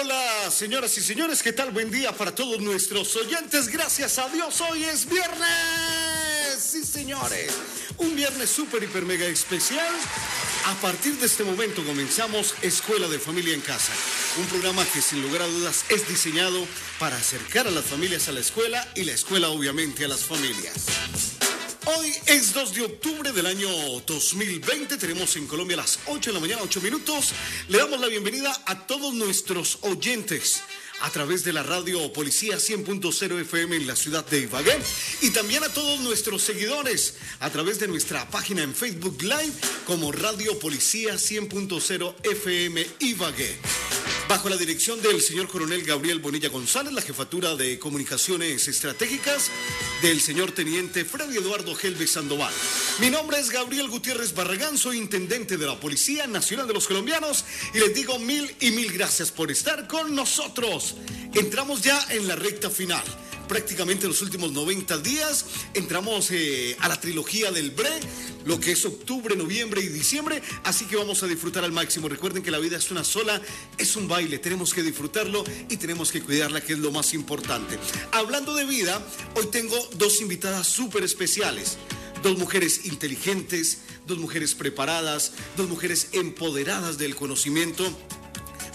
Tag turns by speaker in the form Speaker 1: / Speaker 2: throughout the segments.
Speaker 1: Hola, señoras y señores, ¿qué tal? Buen día para todos nuestros oyentes. Gracias a Dios, hoy es viernes. Sí, señores. Un viernes súper, hiper, mega especial. A partir de este momento comenzamos Escuela de Familia en Casa. Un programa que sin lugar a dudas es diseñado para acercar a las familias a la escuela y la escuela obviamente a las familias. Hoy es 2 de octubre del año 2020. Tenemos en Colombia las 8 de la mañana, 8 minutos. Le damos la bienvenida a todos nuestros oyentes a través de la radio Policía 100.0 FM en la ciudad de Ibagué y también a todos nuestros seguidores a través de nuestra página en Facebook Live como Radio Policía 100.0 FM Ibagué. Bajo la dirección del señor coronel Gabriel Bonilla González, la jefatura de comunicaciones estratégicas del señor teniente Freddy Eduardo Gelbe Sandoval. Mi nombre es Gabriel Gutiérrez Barragán, soy intendente de la Policía Nacional de los Colombianos y les digo mil y mil gracias por estar con nosotros. Entramos ya en la recta final prácticamente los últimos 90 días. Entramos eh, a la trilogía del BRE, lo que es octubre, noviembre y diciembre, así que vamos a disfrutar al máximo. Recuerden que la vida es una sola, es un baile, tenemos que disfrutarlo y tenemos que cuidarla, que es lo más importante. Hablando de vida, hoy tengo dos invitadas súper especiales. Dos mujeres inteligentes, dos mujeres preparadas, dos mujeres empoderadas del conocimiento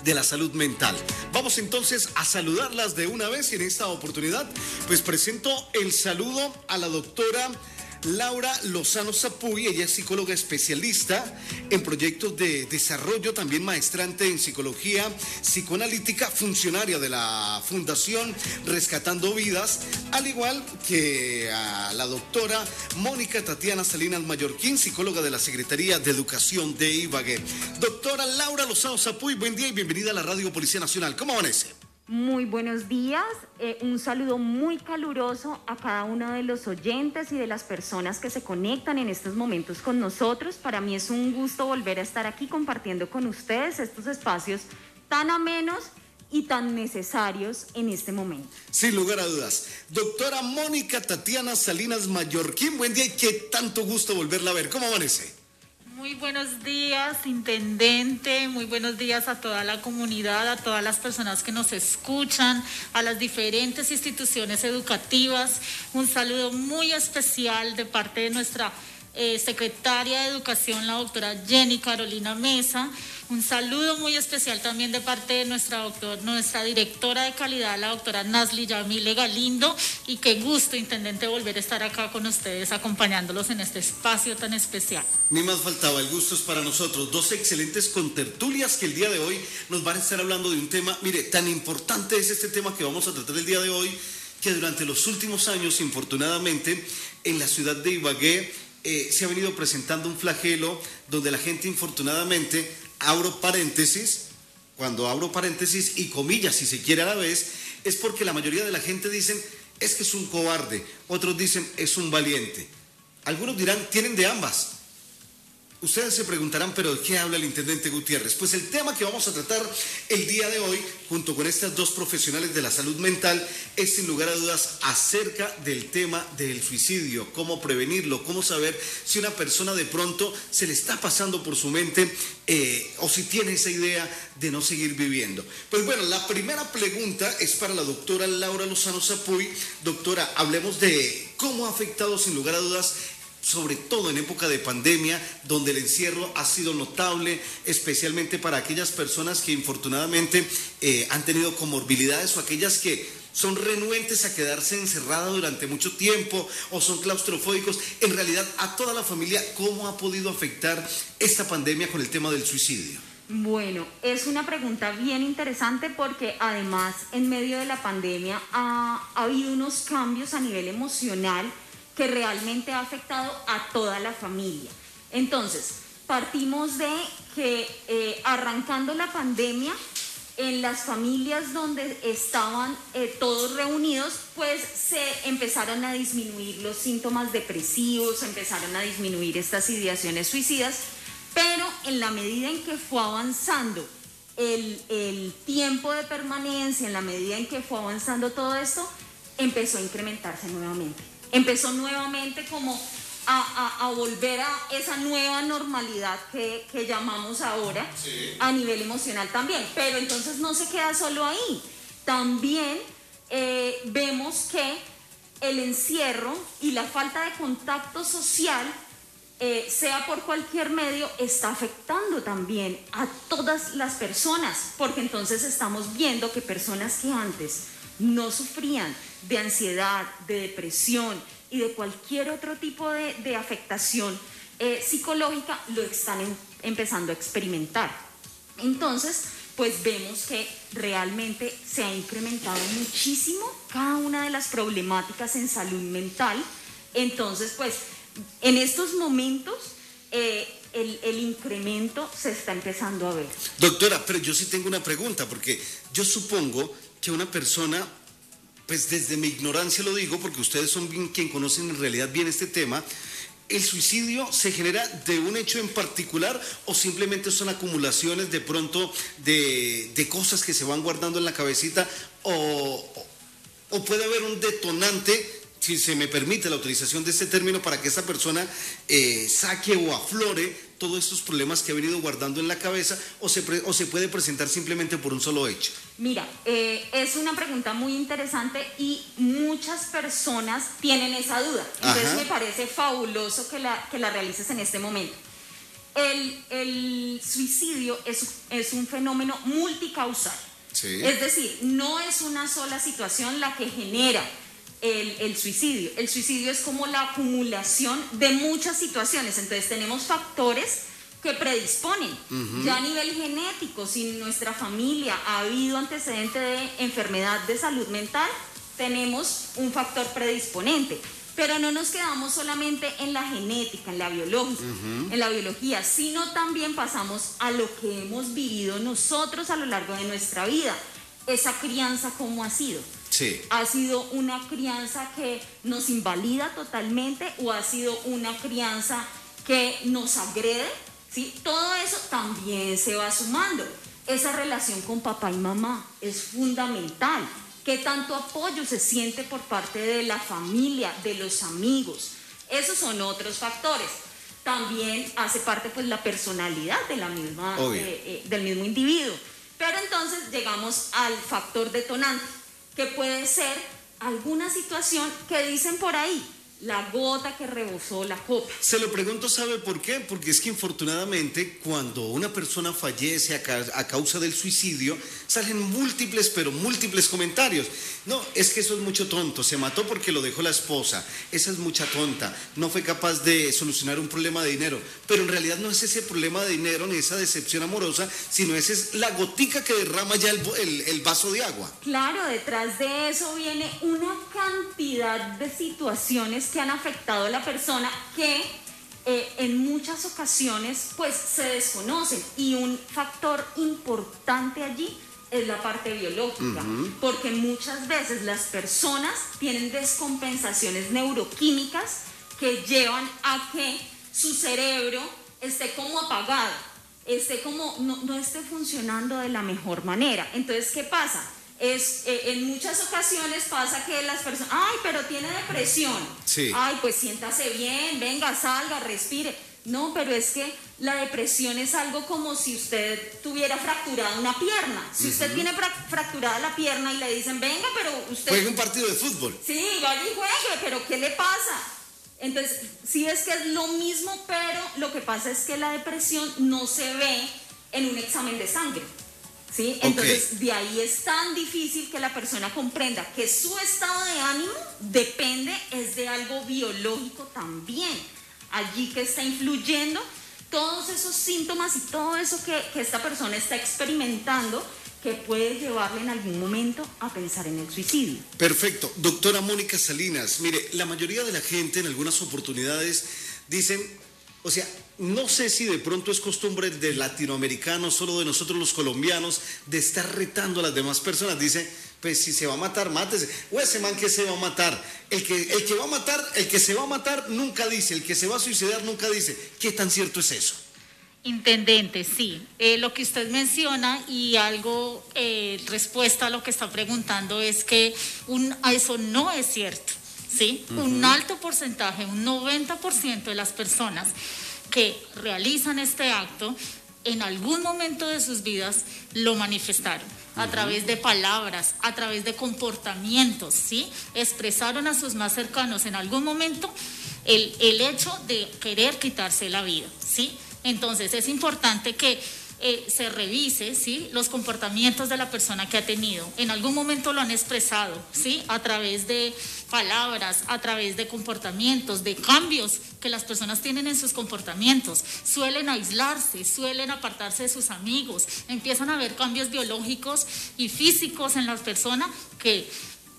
Speaker 1: de la salud mental. Vamos entonces a saludarlas de una vez y en esta oportunidad pues presento el saludo a la doctora Laura Lozano Zapuy, ella es psicóloga especialista en proyectos de desarrollo, también maestrante en psicología psicoanalítica, funcionaria de la Fundación Rescatando Vidas, al igual que a la doctora Mónica Tatiana Salinas Mallorquín, psicóloga de la Secretaría de Educación de Ibagué. Doctora Laura Lozano Zapuy, buen día y bienvenida a la Radio Policía Nacional. ¿Cómo amanece?
Speaker 2: Muy buenos días, eh, un saludo muy caluroso a cada uno de los oyentes y de las personas que se conectan en estos momentos con nosotros. Para mí es un gusto volver a estar aquí compartiendo con ustedes estos espacios tan amenos y tan necesarios en este momento.
Speaker 1: Sin lugar a dudas. Doctora Mónica Tatiana Salinas Mallorquín, buen día y qué tanto gusto volverla a ver. ¿Cómo amanece?
Speaker 3: Muy buenos días, intendente. Muy buenos días a toda la comunidad, a todas las personas que nos escuchan, a las diferentes instituciones educativas. Un saludo muy especial de parte de nuestra eh, secretaria de Educación, la doctora Jenny Carolina Mesa. Un saludo muy especial también de parte de nuestra, doctor, nuestra directora de calidad, la doctora Nasli Yamile Galindo. Y qué gusto, intendente, volver a estar acá con ustedes, acompañándolos en este espacio tan especial.
Speaker 1: Ni más faltaba, el gusto es para nosotros. Dos excelentes contertulias que el día de hoy nos van a estar hablando de un tema, mire, tan importante es este tema que vamos a tratar el día de hoy, que durante los últimos años, infortunadamente, en la ciudad de Ibagué, eh, se ha venido presentando un flagelo donde la gente infortunadamente, abro paréntesis, cuando abro paréntesis y comillas si se quiere a la vez, es porque la mayoría de la gente dicen es que es un cobarde, otros dicen es un valiente. Algunos dirán tienen de ambas, Ustedes se preguntarán, pero ¿de qué habla el intendente Gutiérrez? Pues el tema que vamos a tratar el día de hoy, junto con estas dos profesionales de la salud mental, es sin lugar a dudas acerca del tema del suicidio, cómo prevenirlo, cómo saber si una persona de pronto se le está pasando por su mente eh, o si tiene esa idea de no seguir viviendo. Pues bueno, la primera pregunta es para la doctora Laura Lozano Zapuy. Doctora, hablemos de cómo ha afectado sin lugar a dudas sobre todo en época de pandemia, donde el encierro ha sido notable, especialmente para aquellas personas que infortunadamente eh, han tenido comorbilidades o aquellas que son renuentes a quedarse encerradas durante mucho tiempo o son claustrofóbicos. En realidad, a toda la familia, ¿cómo ha podido afectar esta pandemia con el tema del suicidio?
Speaker 2: Bueno, es una pregunta bien interesante porque además en medio de la pandemia ha, ha habido unos cambios a nivel emocional que realmente ha afectado a toda la familia. Entonces, partimos de que eh, arrancando la pandemia, en las familias donde estaban eh, todos reunidos, pues se empezaron a disminuir los síntomas depresivos, empezaron a disminuir estas ideaciones suicidas, pero en la medida en que fue avanzando el, el tiempo de permanencia, en la medida en que fue avanzando todo esto, empezó a incrementarse nuevamente empezó nuevamente como a, volver a esa nueva normalidad que, llamamos ahora a nivel emocional también. Pero entonces no se queda solo ahí. También eh, vemos que el encierro y la falta de contacto social, eh, sea por cualquier medio, está afectando también a todas las personas, porque entonces estamos viendo que personas que antes no sufrían de ansiedad, de depresión y de cualquier otro tipo de, afectación eh, psicológica, lo están em, empezando a experimentar. Entonces, pues vemos que realmente se ha incrementado muchísimo cada una de las problemáticas en salud mental. Entonces, pues en estos momentos eh, el, incremento se está empezando a ver.
Speaker 1: Doctora, pero yo sí tengo una pregunta, porque yo supongo que una persona, pues desde mi ignorancia lo digo, porque ustedes son bien, quien conocen en realidad bien este tema, ¿El suicidio se genera de un hecho en particular o simplemente son acumulaciones de pronto de, cosas que se van guardando en la cabecita o, o puede haber un detonante si se me permite la utilización de este término, para que esa persona eh, saque o aflore todos estos problemas que ha venido guardando en la cabeza o se, o se puede presentar simplemente por un solo hecho?
Speaker 2: Mira, eh, es una pregunta muy interesante y muchas personas tienen esa duda. Entonces me parece fabuloso que la, que la realices en este momento. El, el suicidio es, es, un fenómeno multicausal. Es decir, no es una sola situación la que genera el, suicidio. El suicidio es como la acumulación de muchas situaciones. Entonces tenemos factores que predisponen. Ya a nivel genético, si en nuestra familia ha habido antecedente de enfermedad de salud mental, tenemos un factor predisponente. Pero no nos quedamos solamente en la genética, en la biológica, en la biología, sino también pasamos a lo que hemos vivido nosotros a lo largo de nuestra vida. Esa crianza, ¿cómo ha sido? ¿Ha sido una crianza que nos invalida totalmente o ha sido una crianza que nos agrede? ¿Sí? Todo eso también se va sumando. Esa relación con papá y mamá es fundamental. ¿Qué tanto apoyo se siente por parte de la familia, de los amigos? Esos son otros factores. También hace parte pues la personalidad de la misma, eh, eh, del mismo individuo. Pero entonces llegamos al factor detonante que puede ser alguna situación que dicen por ahí, la gota que rebosó la copa.
Speaker 1: Se lo pregunto, ¿sabe por qué? Porque es que infortunadamente cuando una persona fallece a, causa del suicidio, salen múltiples, pero múltiples comentarios. No, es que eso es mucho tonto, se mató porque lo dejó la esposa, esa es mucha tonta, no fue capaz de solucionar un problema de dinero, pero en realidad no es ese problema de dinero ni esa decepción amorosa, sino esa es la gotica que derrama ya el, el vaso de agua.
Speaker 2: Claro, detrás de eso viene una cantidad de situaciones que han afectado a la persona que eh, en muchas ocasiones pues se desconocen y un factor importante allí es la parte biológica, porque muchas veces las personas tienen descompensaciones neuroquímicas que llevan a que su cerebro esté como apagado, esté como no, no esté funcionando de la mejor manera. Entonces, ¿qué pasa? Es, eh, en muchas ocasiones pasa que las personas, ay, pero tiene depresión. Sí. Ay, pues siéntase bien, venga, salga, respire. No, pero es que la depresión es algo como si usted tuviera fracturada una pierna. Si usted tiene fracturada la pierna y le dicen, venga, pero usted...
Speaker 1: Juegue un partido de fútbol.
Speaker 2: Sí, vaya y juegue, pero ¿qué le pasa? Entonces, sí es que es lo mismo, pero lo que pasa es que la depresión no se ve en un examen de sangre. ¿Sí? Entonces, de ahí es tan difícil que la persona comprenda que su estado de ánimo depende, es de algo biológico también. Allí que está influyendo todos esos síntomas y todo eso que, que esta persona está experimentando que puede llevarle en algún momento a pensar en el suicidio.
Speaker 1: Perfecto. Doctora Mónica Salinas, mire, la mayoría de la gente en algunas oportunidades dicen, o sea, no sé si de pronto es costumbre de latinoamericanos, solo de nosotros los colombianos, de estar retando a las demás personas. Dice, pues si se va a matar, mátese. O ese man que se va a matar. El que, el que va a matar, el que se va a matar nunca dice, el que se va a suicidar nunca dice. ¿Qué tan cierto es eso?
Speaker 3: Intendente, sí. Eh, lo que usted menciona y algo, eh, respuesta a lo que está preguntando es que un, eso no es cierto. ¿sí? Un alto porcentaje, un 90% de las personas que realizan este acto en algún momento de sus vidas lo manifestaron a través de palabras, a través de comportamientos, ¿sí? Expresaron a sus más cercanos en algún momento el, el hecho de querer quitarse la vida, ¿sí? Entonces es importante que eh, se revise ¿sí? los comportamientos de la persona que ha tenido. En algún momento lo han expresado, ¿sí? a través de palabras, a través de comportamientos, de cambios que las personas tienen en sus comportamientos. Suelen aislarse, suelen apartarse de sus amigos, empiezan a haber cambios biológicos y físicos en las personas que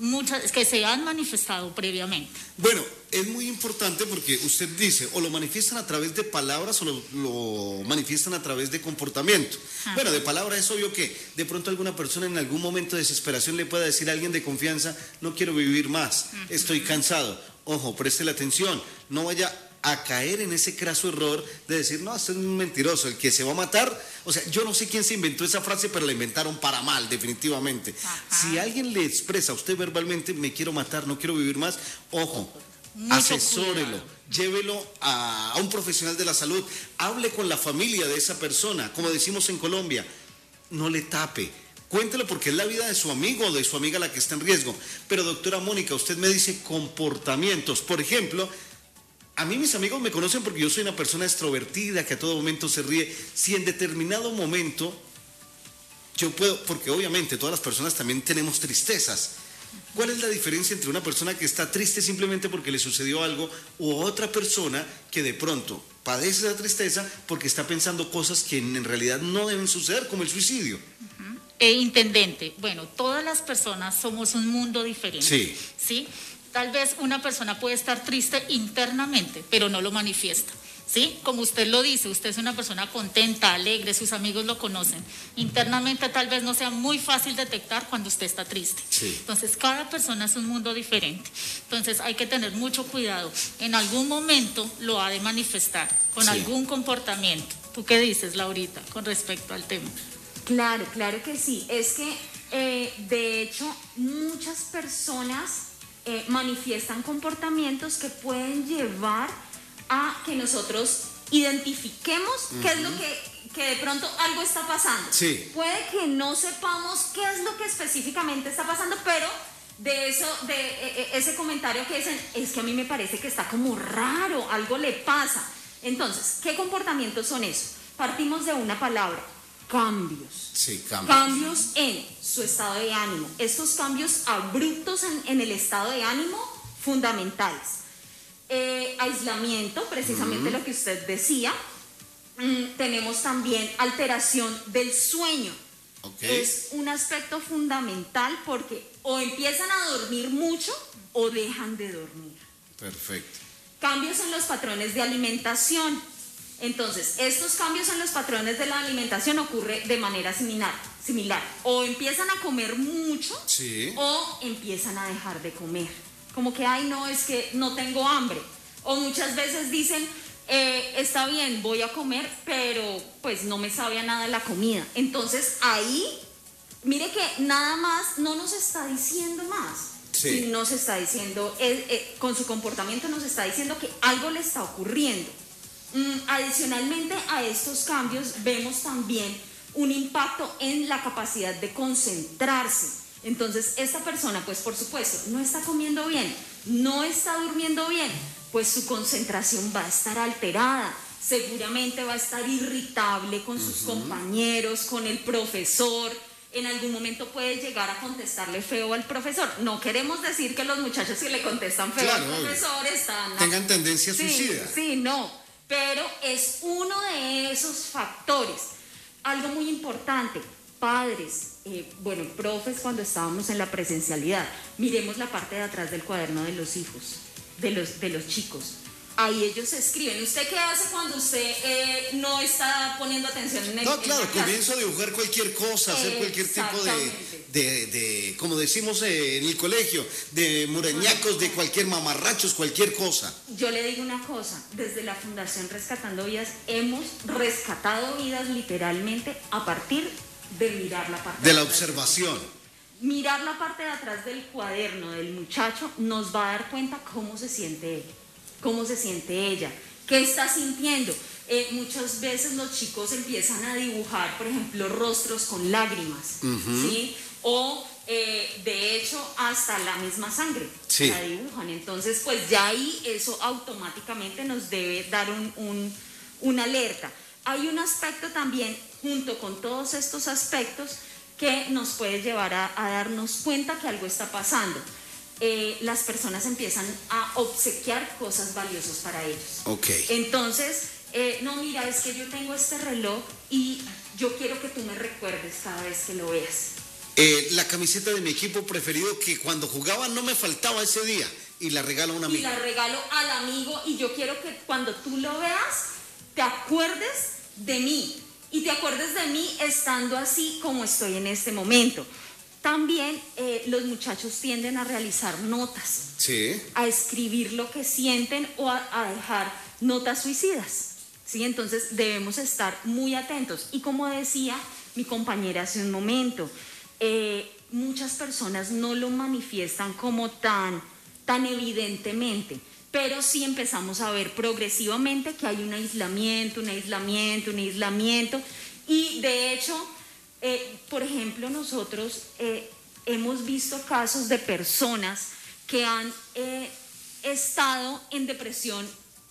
Speaker 3: muchas que se han manifestado previamente.
Speaker 1: Bueno, es muy importante porque usted dice, o lo manifiestan a través de palabras o lo, manifiestan a través de comportamiento. Bueno, de palabra es obvio que de pronto alguna persona en algún momento de desesperación le pueda decir a alguien de confianza, no quiero vivir más, estoy cansado. Ojo, preste la atención, no vaya a caer en ese craso error de decir, no, este es un mentiroso, el que se va a matar. O sea, yo no sé quién se inventó esa frase, pero la inventaron para mal, definitivamente. Si alguien le expresa a usted verbalmente, me quiero matar, no quiero vivir más, ojo, asesórelo, llévelo a, un profesional de la salud, hable con la familia de esa persona, como decimos en Colombia, no le tape. Cuéntelo porque es la vida de su amigo o de su amiga la que está en riesgo. Pero doctora Mónica, usted me dice comportamientos. Por ejemplo, a mí mis amigos me conocen porque yo soy una persona extrovertida que a todo momento se ríe. Si en determinado momento yo puedo, porque obviamente todas las personas también tenemos tristezas. ¿Cuál es la diferencia entre una persona que está triste simplemente porque le sucedió algo u otra persona que de pronto padece esa tristeza porque está pensando cosas que en realidad no deben suceder, como el suicidio?
Speaker 3: E intendente, bueno, todas las personas somos un mundo diferente.
Speaker 1: Sí.
Speaker 3: ¿sí? Tal vez una persona puede estar triste internamente, pero no lo manifiesta. ¿sí? Como usted lo dice, usted es una persona contenta, alegre, sus amigos lo conocen. Internamente tal vez no sea muy fácil detectar cuando usted está triste. Entonces, cada persona es un mundo diferente. Entonces, hay que tener mucho cuidado. En algún momento lo ha de manifestar con algún comportamiento. ¿Tú qué dices, Laurita, con respecto al tema?
Speaker 2: Claro, claro que sí. Es que, eh, de hecho, muchas personas eh, manifiestan comportamientos que pueden llevar a que nosotros identifiquemos qué es lo que, que, de pronto algo está pasando.
Speaker 1: Sí.
Speaker 2: Puede que no sepamos qué es lo que específicamente está pasando, pero de eso, de e, e, ese comentario que dicen, es que a mí me parece que está como raro, algo le pasa. Entonces, ¿qué comportamientos son esos? Partimos de una palabra, cambios.
Speaker 1: Sí, cambios.
Speaker 2: Cambios en su estado de ánimo. Estos cambios abruptos en, en el estado de ánimo fundamentales. Eh, aislamiento, precisamente lo que usted decía. Mm, tenemos también alteración del sueño. Es un aspecto fundamental porque o empiezan a dormir mucho o dejan de dormir.
Speaker 1: Perfecto.
Speaker 2: Cambios en los patrones de alimentación. Entonces, estos cambios en los patrones de la alimentación ocurre de manera similar, similar. O empiezan a comer mucho o empiezan a dejar de comer como que, ay, no, es que no tengo hambre. O muchas veces dicen, eh, está bien, voy a comer, pero pues no me sabe a nada la comida. Entonces ahí, mire que nada más no nos está diciendo más. Sí. Nos está diciendo, eh, eh, con su comportamiento nos está diciendo que algo le está ocurriendo. Mm, adicionalmente a estos cambios vemos también un impacto en la capacidad de concentrarse. Entonces, esta persona, pues por supuesto, no está comiendo bien, no está durmiendo bien, pues su concentración va a estar alterada, seguramente va a estar irritable con sus compañeros, con el profesor, en algún momento puede llegar a contestarle feo al profesor. No queremos decir que los muchachos si le contestan feo al profesor están...
Speaker 1: Tengan tendencia suicida.
Speaker 2: Sí, no, pero es uno de esos factores. Algo muy importante, padres, eh, bueno, profes cuando estábamos en la presencialidad, miremos la parte de atrás del cuaderno de los hijos, de los, de los chicos. Ahí ellos escriben. ¿Usted qué hace cuando usted eh, no está poniendo atención en el
Speaker 1: No, claro, comienzo a dibujar cualquier cosa, hacer cualquier tipo de, de, como decimos eh, en el colegio, de mureñacos, de cualquier mamarrachos, cualquier cosa.
Speaker 2: Yo le digo una cosa, desde la Fundación Rescatando Vidas hemos rescatado vidas literalmente a partir de mirar la parte.
Speaker 1: De la observación.
Speaker 2: mirar la parte de atrás del cuaderno del muchacho nos va a dar cuenta cómo se siente él, cómo se siente ella, qué está sintiendo. Eh, muchas veces los chicos empiezan a dibujar, por ejemplo, rostros con lágrimas, ¿sí? O eh, de hecho hasta la misma sangre la dibujan. Entonces, pues ya ahí eso automáticamente nos debe dar un, una alerta. Hay un aspecto también, junto con todos estos aspectos, que nos puede llevar a, darnos cuenta que algo está pasando. Eh, las personas empiezan a obsequiar cosas valiosas para ellos.
Speaker 1: Ok.
Speaker 2: Entonces, eh, no, mira, es que yo tengo este reloj y yo quiero que tú me recuerdes cada vez que lo veas.
Speaker 1: Eh, la camiseta de mi equipo preferido que cuando jugaba no me faltaba ese día y la regalo a un amigo.
Speaker 2: Y la regalo al amigo y yo quiero que cuando tú lo veas te acuerdes de mí y te acuerdes de mí estando así como estoy en este momento. También eh, los muchachos tienden a realizar notas,
Speaker 1: sí.
Speaker 2: a escribir lo que sienten o a, dejar notas suicidas. ¿sí? Entonces debemos estar muy atentos. Y como decía mi compañera hace un momento, eh, muchas personas no lo manifiestan como tan, tan evidentemente pero sí empezamos a ver progresivamente que hay un aislamiento, un aislamiento, un aislamiento. Y de hecho, eh, por ejemplo, nosotros eh, hemos visto casos de personas que han eh, estado en depresión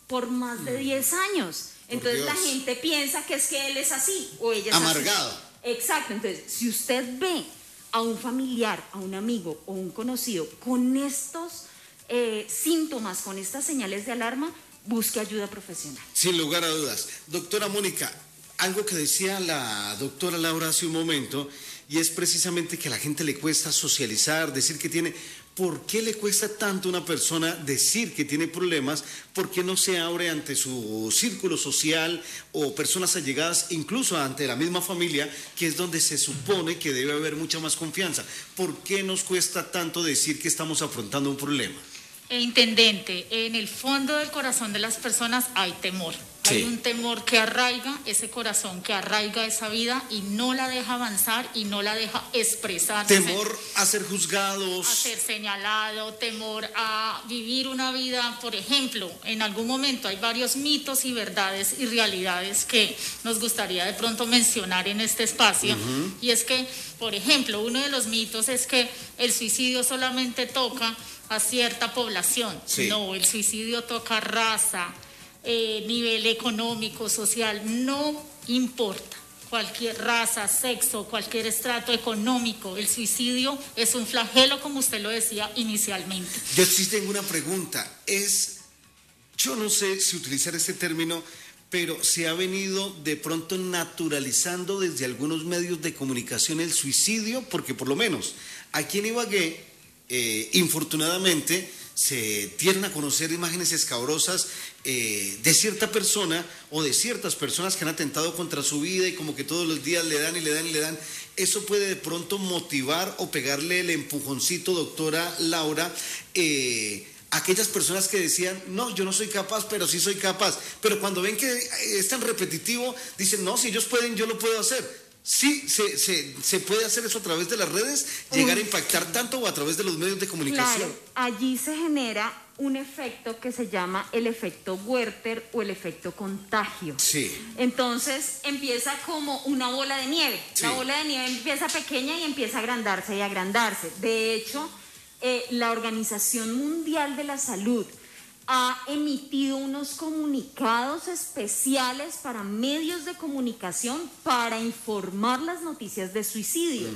Speaker 2: por más de 10 mm. años. Entonces la gente piensa que es que él es así o ella es
Speaker 1: Amargado.
Speaker 2: Exacto. Entonces, si usted ve a un familiar, a un amigo o un conocido con estos eh, síntomas, con estas señales de alarma, busque ayuda profesional.
Speaker 1: Sin lugar a dudas. Doctora Mónica, algo que decía la doctora Laura hace un momento, y es precisamente que a la gente le cuesta socializar, decir que tiene... ¿Por qué le cuesta tanto a una persona decir que tiene problemas? ¿Por qué no se abre ante su círculo social o personas allegadas, incluso ante la misma familia, que es donde se supone que debe haber mucha más confianza? ¿Por qué nos cuesta tanto decir que estamos afrontando un problema?
Speaker 3: E intendente, en el fondo del corazón de las personas hay temor. Hay un temor que arraiga ese corazón, que arraiga esa vida y no la deja avanzar y no la deja expresar.
Speaker 1: Temor a ser juzgados.
Speaker 3: A ser señalado, temor a vivir una vida, por ejemplo, en algún momento hay varios mitos y verdades y realidades que nos gustaría de pronto mencionar en este espacio. Y es que, por ejemplo, uno de los mitos es que el suicidio solamente toca a cierta población. No, el suicidio toca raza, eh, nivel económico, social, no importa. Cualquier raza, sexo, cualquier estrato económico, el suicidio es un flagelo, como usted lo decía inicialmente.
Speaker 1: Yo sí tengo una pregunta. Es, yo no sé si utilizar este término, pero se ha venido de pronto naturalizando desde algunos medios de comunicación el suicidio, porque por lo menos aquí en Ibagué eh, infortunadamente se tienden a conocer imágenes escabrosas eh, de cierta persona o de ciertas personas que han atentado contra su vida y como que todos los días le dan y le dan y le dan. Eso puede de pronto motivar o pegarle el empujoncito, doctora Laura. Eh, aquellas personas que decían, no, yo no soy capaz, pero sí soy capaz. Pero cuando ven que es tan repetitivo, dicen, no, si ellos pueden, yo lo puedo hacer. Sí, se, se, se, puede hacer eso a través de las redes, llegar a impactar tanto o a través de los medios de comunicación.
Speaker 2: Claro, allí se genera un efecto que se llama el efecto Werther o el efecto contagio.
Speaker 1: Sí.
Speaker 2: Entonces empieza como una bola de nieve. La bola de nieve empieza pequeña y empieza a agrandarse y agrandarse. De hecho, eh, la Organización Mundial de la Salud ha emitido unos comunicados especiales para medios de comunicación para informar las noticias de suicidio.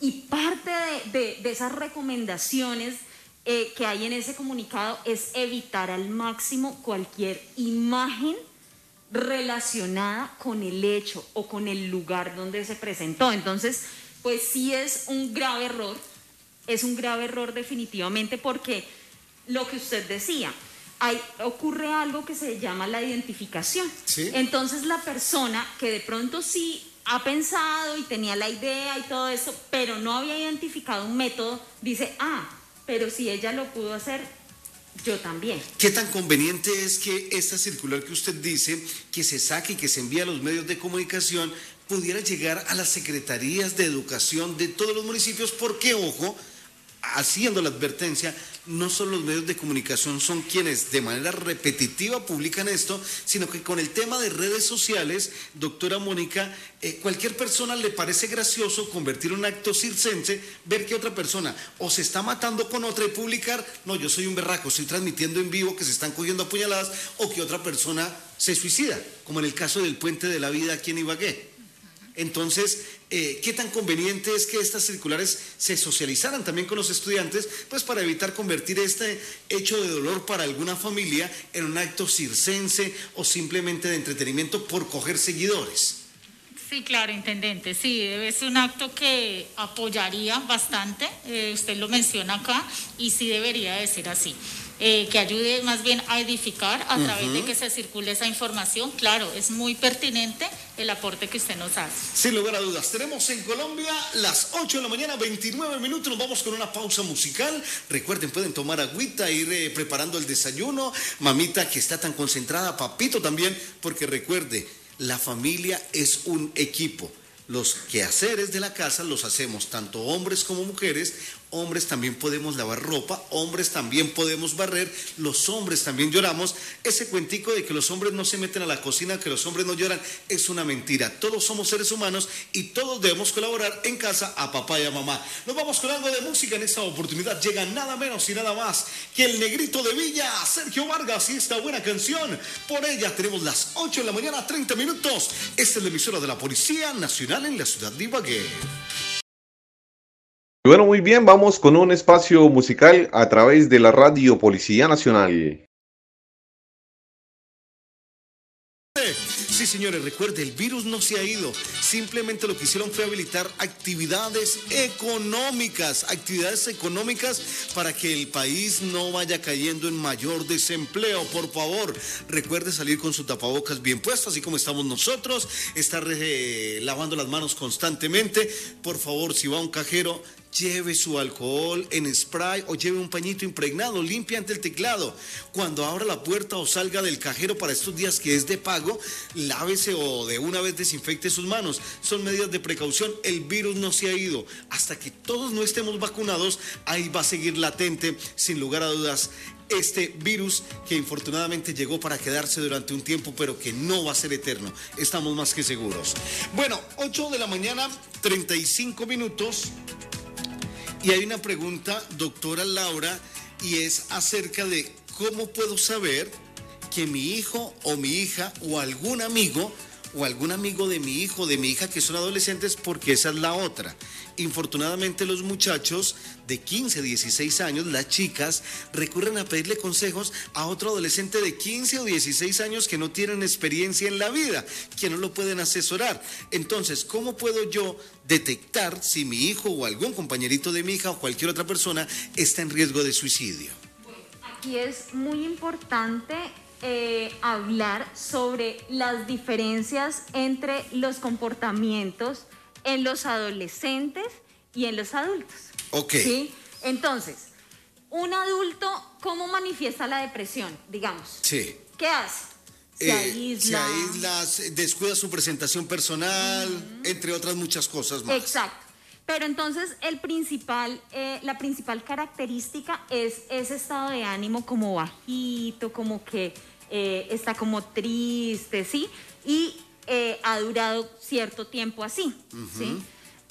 Speaker 2: Y parte de, esas recomendaciones eh, que hay en ese comunicado es evitar al máximo cualquier imagen relacionada con el hecho o con el lugar donde se presentó. Entonces, pues sí es un grave error, es un grave error definitivamente porque lo que usted decía, ocurre algo que se llama la identificación. Entonces la persona que de pronto sí ha pensado y tenía la idea y todo eso, pero no había identificado un método, dice, ah, pero si ella lo pudo hacer, yo también.
Speaker 1: ¿Qué tan conveniente es que esta circular que usted dice, que se saque y que se envíe a los medios de comunicación, pudiera llegar a las secretarías de educación de todos los municipios, porque, ojo, haciendo la advertencia, no solo los medios de comunicación son quienes de manera repetitiva publican esto, sino que con el tema de redes sociales, doctora Mónica, eh, cualquier persona le parece gracioso convertir un acto circense, ver que otra persona o se está matando con otra y publicar, no, yo soy un berraco, estoy transmitiendo en vivo que se están cogiendo apuñaladas, o que otra persona se suicida, como en el caso del puente de la vida aquí en Ibagué. Entonces, eh, ¿qué tan conveniente es que estas circulares se socializaran también con los estudiantes? Pues para evitar convertir este hecho de dolor para alguna familia en un acto circense o simplemente de entretenimiento por coger seguidores.
Speaker 3: Sí, claro, intendente. Sí, es un acto que apoyaría bastante, eh, usted lo menciona acá, y sí debería de ser así. Eh, que ayude más bien a edificar a través de que se circule esa información. Claro, es muy pertinente el aporte que usted nos hace.
Speaker 1: Sin lugar a dudas, tenemos en Colombia las 8 de la mañana, 29 minutos, nos vamos con una pausa musical. Recuerden, pueden tomar agüita, ir eh, preparando el desayuno. Mamita que está tan concentrada, papito también, porque recuerde, la familia es un equipo. Los quehaceres de la casa los hacemos tanto hombres como mujeres hombres también podemos lavar ropa, hombres también podemos barrer, los hombres también lloramos. Ese cuentico de que los hombres no se meten a la cocina, que los hombres no lloran, es una mentira. Todos somos seres humanos y todos debemos colaborar en casa a papá y a mamá. Nos vamos con algo de música en esta oportunidad. Llega nada menos y nada más que el negrito de Villa, Sergio Vargas y esta buena canción. Por ella tenemos las 8 de la mañana, 30 minutos. Esta es la emisora de la Policía Nacional en la ciudad de Ibagué.
Speaker 4: Bueno, muy bien, vamos con un espacio musical a través de la Radio Policía Nacional.
Speaker 1: Sí, señores, recuerde, el virus no se ha ido. Simplemente lo que hicieron fue habilitar actividades económicas, actividades económicas para que el país no vaya cayendo en mayor desempleo. Por favor, recuerde salir con su tapabocas bien puesto, así como estamos nosotros, estar eh, lavando las manos constantemente. Por favor, si va a un cajero, lleve su alcohol en spray o lleve un pañito impregnado, limpia ante el teclado. Cuando abra la puerta o salga del cajero para estos días que es de pago, lávese o de una vez desinfecte sus manos. Son medidas de precaución. El virus no se ha ido. Hasta que todos no estemos vacunados, ahí va a seguir latente, sin lugar a dudas, este virus que infortunadamente llegó para quedarse durante un tiempo, pero que no va a ser eterno. Estamos más que seguros. Bueno, 8 de la mañana, 35 minutos. Y hay una pregunta, doctora Laura, y es acerca de cómo puedo saber que mi hijo o mi hija o algún amigo o algún amigo de mi hijo de mi hija que son adolescentes, porque esa es la otra. Infortunadamente los muchachos de 15, 16 años, las chicas, recurren a pedirle consejos a otro adolescente de 15 o 16 años que no tienen experiencia en la vida, que no lo pueden asesorar. Entonces, ¿cómo puedo yo detectar si mi hijo o algún compañerito de mi hija o cualquier otra persona está en riesgo de suicidio?
Speaker 2: Aquí es muy importante eh, hablar sobre las diferencias entre los comportamientos en los adolescentes y en los adultos.
Speaker 1: Ok.
Speaker 2: ¿sí? Entonces, un adulto, ¿cómo manifiesta la depresión, digamos?
Speaker 1: Sí.
Speaker 2: ¿Qué hace?
Speaker 1: Se aísla. Se descuida su presentación personal, entre otras muchas cosas más.
Speaker 2: Exacto. Pero entonces el principal, eh, la principal característica es ese estado de ánimo como bajito, como que eh, está como triste, ¿sí? Y eh, ha durado cierto tiempo así, ¿sí?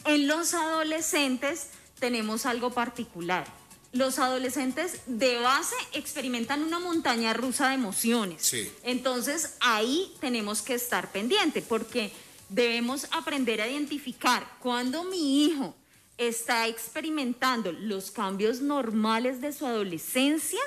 Speaker 2: En los adolescentes tenemos algo particular. Los adolescentes de base experimentan una montaña rusa de emociones.
Speaker 1: Sí.
Speaker 2: Entonces ahí tenemos que estar pendiente porque debemos aprender a identificar cuando mi hijo está experimentando los cambios normales de su adolescencia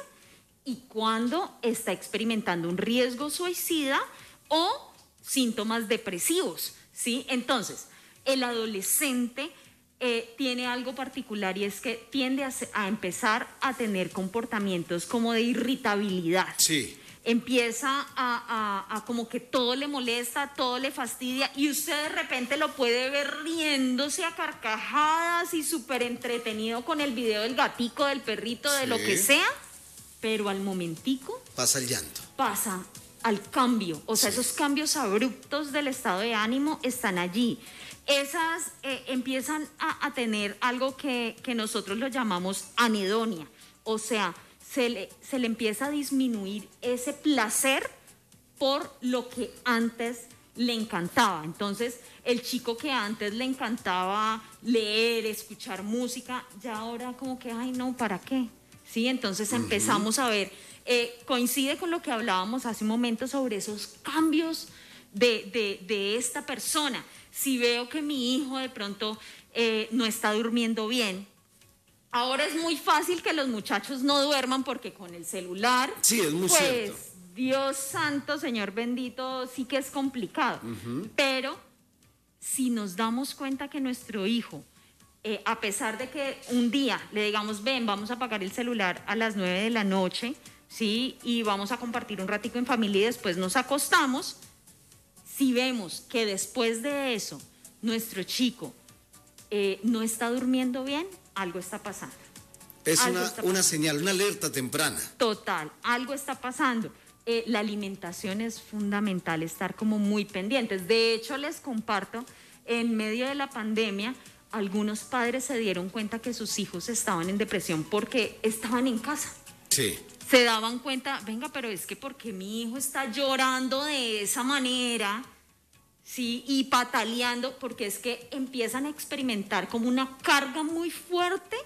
Speaker 2: y cuando está experimentando un riesgo suicida o síntomas depresivos, ¿sí? Entonces, el adolescente eh, tiene algo particular y es que tiende a, empezar a tener comportamientos como de irritabilidad.
Speaker 1: Sí.
Speaker 2: Empieza a, a, como que todo le molesta, todo le fastidia y usted de repente lo puede ver riéndose a carcajadas y súper entretenido con el video del gatico, del perrito, de lo que sea, pero al momentico
Speaker 1: pasa el llanto.
Speaker 2: Pasa al cambio, o sea, esos cambios abruptos del estado de ánimo están allí. Esas eh, empiezan a, tener algo que, nosotros lo llamamos anedonia, o sea, se le, se le empieza a disminuir ese placer por lo que antes le encantaba. Entonces, el chico que antes le encantaba leer, escuchar música, ya ahora como que, ay, no, ¿para qué? Sí, entonces empezamos a ver, eh, coincide con lo que hablábamos hace un momento sobre esos cambios de, esta persona. Si veo que mi hijo de pronto eh, no está durmiendo bien, ahora es muy fácil que los muchachos no duerman porque con el celular,
Speaker 1: sí, es muy
Speaker 2: pues, Dios santo, Señor bendito, sí que es complicado. Pero si nos damos cuenta que nuestro hijo, eh, a pesar de que un día le digamos, ven, vamos a apagar el celular a las 9 de la noche, ¿sí? Y vamos a compartir un ratico en familia y después nos acostamos, si vemos que después de eso nuestro chico eh, no está durmiendo bien, algo está pasando.
Speaker 1: Es una, una señal, una alerta temprana.
Speaker 2: Total, algo está pasando. Eh, la alimentación es fundamental, estar como muy pendientes. De hecho, les comparto, en medio de la pandemia, algunos padres se dieron cuenta que sus hijos estaban en depresión porque estaban en casa.
Speaker 1: Sí.
Speaker 2: Se daban cuenta, venga, pero es que porque mi hijo está llorando de esa manera, sí, y pataleando, porque es que empiezan a experimentar como una carga muy fuerte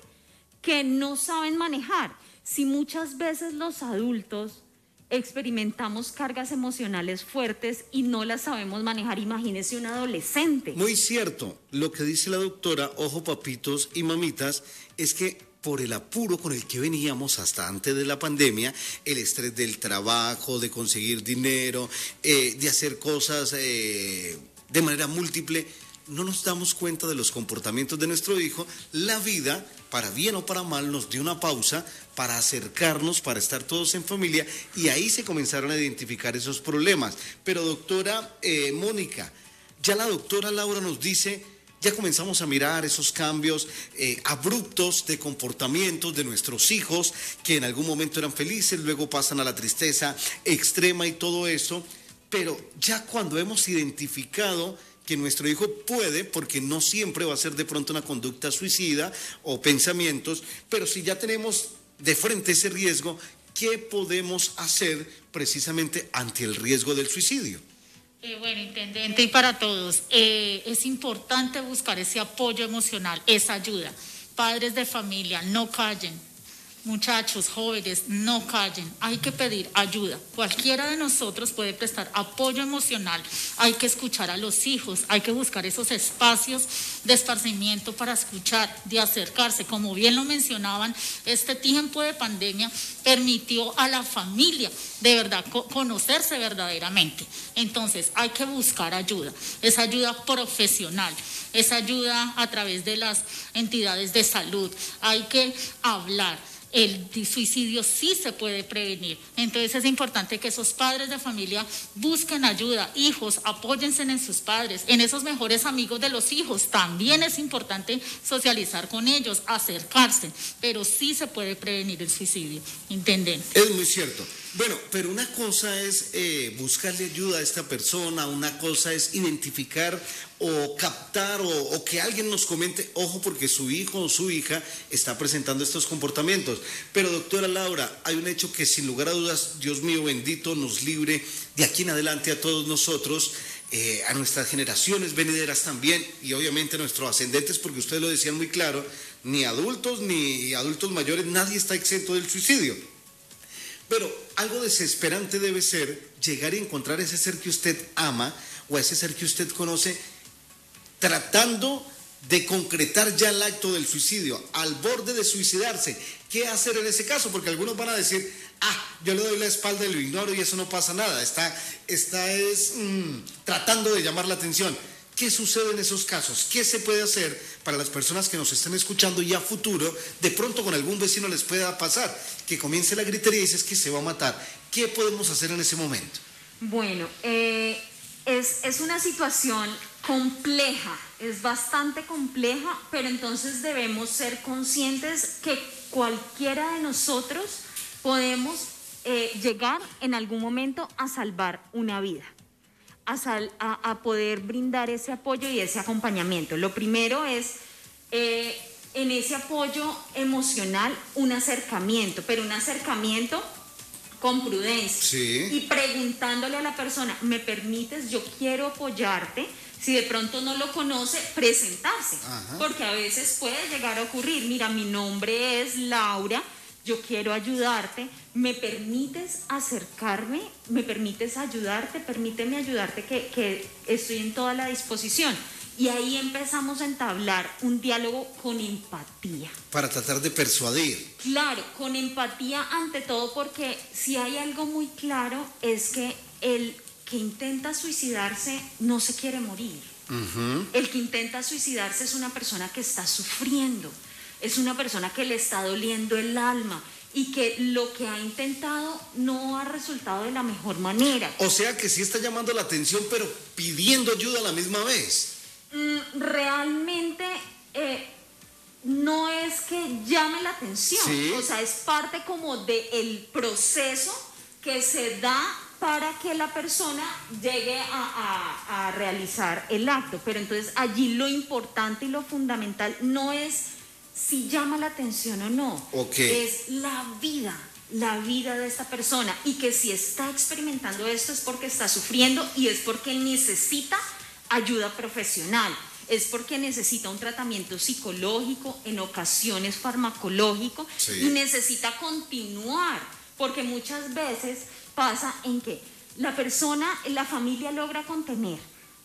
Speaker 2: que no saben manejar. Si muchas veces los adultos experimentamos cargas emocionales fuertes y no las sabemos manejar. Imagínese un adolescente.
Speaker 1: Muy cierto. Lo que dice la doctora, ojo papitos y mamitas, es que por el apuro con el que veníamos hasta antes de la pandemia, el estrés del trabajo, de conseguir dinero, eh, de hacer cosas eh, de manera múltiple, no nos damos cuenta de los comportamientos de nuestro hijo, la vida, para bien o para mal, nos dio una pausa para acercarnos, para estar todos en familia, y ahí se comenzaron a identificar esos problemas. Pero doctora eh, Mónica, ya la doctora Laura nos dice, ya comenzamos a mirar esos cambios eh, abruptos de comportamientos de nuestros hijos, que en algún momento eran felices, luego pasan a la tristeza extrema y todo eso, pero ya cuando hemos identificado que nuestro hijo puede, porque no siempre va a ser de pronto una conducta suicida o pensamientos, pero si ya tenemos de frente ese riesgo, ¿qué podemos hacer precisamente ante el riesgo del suicidio?
Speaker 3: Eh, bueno, intendente, y para todos, eh, es importante buscar ese apoyo emocional, esa ayuda. Padres de familia, no callen, Muchachos, jóvenes, no callen, hay que pedir ayuda. Cualquiera de nosotros puede prestar apoyo emocional, hay que escuchar a los hijos, hay que buscar esos espacios de esparcimiento para escuchar, de acercarse. Como bien lo mencionaban, este tiempo de pandemia permitió a la familia de verdad conocerse verdaderamente. Entonces hay que buscar ayuda, esa ayuda profesional, esa ayuda a través de las entidades de salud, hay que hablar el suicidio sí se puede prevenir. Entonces es importante que esos padres de familia busquen ayuda, hijos, apóyense en sus padres, en esos mejores amigos de los hijos. También es importante socializar con ellos, acercarse, pero sí se puede prevenir el suicidio. ¿Entienden?
Speaker 1: Es muy cierto. Bueno, pero una cosa es eh, buscarle ayuda a esta persona, una cosa es identificar o captar o, que alguien nos comente, ojo porque su hijo o su hija está presentando estos comportamientos. Pero doctora Laura, hay un hecho que sin lugar a dudas, Dios mío bendito, nos libre de aquí en adelante a todos nosotros. Eh, a nuestras generaciones venideras también y obviamente a nuestros ascendentes, porque ustedes lo decían muy claro, ni adultos ni adultos mayores, nadie está exento del suicidio. Pero algo desesperante debe ser llegar y encontrar ese ser que usted ama o ese ser que usted conoce tratando de concretar ya el acto del suicidio, al borde de suicidarse. ¿Qué hacer en ese caso? Porque algunos van a decir, ah, yo le doy la espalda y lo ignoro y eso no pasa nada. Está, está es mm, tratando de llamar la atención. ¿Qué sucede en esos casos? ¿Qué se puede hacer para las personas que nos están escuchando y a futuro? De pronto con algún vecino les pueda pasar que comience la gritería y dices que se va a matar. ¿Qué podemos hacer en ese momento?
Speaker 2: Bueno, eh, es, es una situación compleja, es bastante compleja, pero entonces debemos ser conscientes que cualquiera de nosotros podemos eh, llegar en algún momento a salvar una vida, a, poder brindar ese apoyo y ese acompañamiento. Lo primero es eh, en ese apoyo emocional un acercamiento, pero un acercamiento con prudencia y preguntándole a la persona, ¿me permites? Yo quiero apoyarte. Si de pronto no lo conoce, presentarse, porque a veces puede llegar a ocurrir, mira, mi nombre es Laura, yo quiero ayudarte, ¿me permites acercarme? ¿Me permites ayudarte? Permíteme ayudarte que, que estoy en toda la disposición. Y ahí empezamos a entablar un diálogo con empatía.
Speaker 1: Para tratar de persuadir.
Speaker 2: Claro, con empatía ante todo porque si hay algo muy claro es que el que intenta suicidarse no se quiere morir. El que intenta suicidarse es una persona que está sufriendo es una persona que le está doliendo el alma y que lo que ha intentado no ha resultado de la mejor manera.
Speaker 1: O sea que sí está llamando la atención, pero pidiendo ayuda a la misma vez.
Speaker 2: Mm, realmente eh, no es que llame la atención, o sea, es parte como del proceso que se da para que la persona llegue a, a realizar el acto. Pero entonces allí lo importante y lo fundamental no es si llama la atención o no. Es la vida, la vida de esta persona. Y que si está experimentando esto es porque está sufriendo y es porque necesita ayuda profesional. Es porque necesita un tratamiento psicológico, en ocasiones farmacológico, y necesita continuar. Porque muchas veces pasa en que la persona, la familia logra contener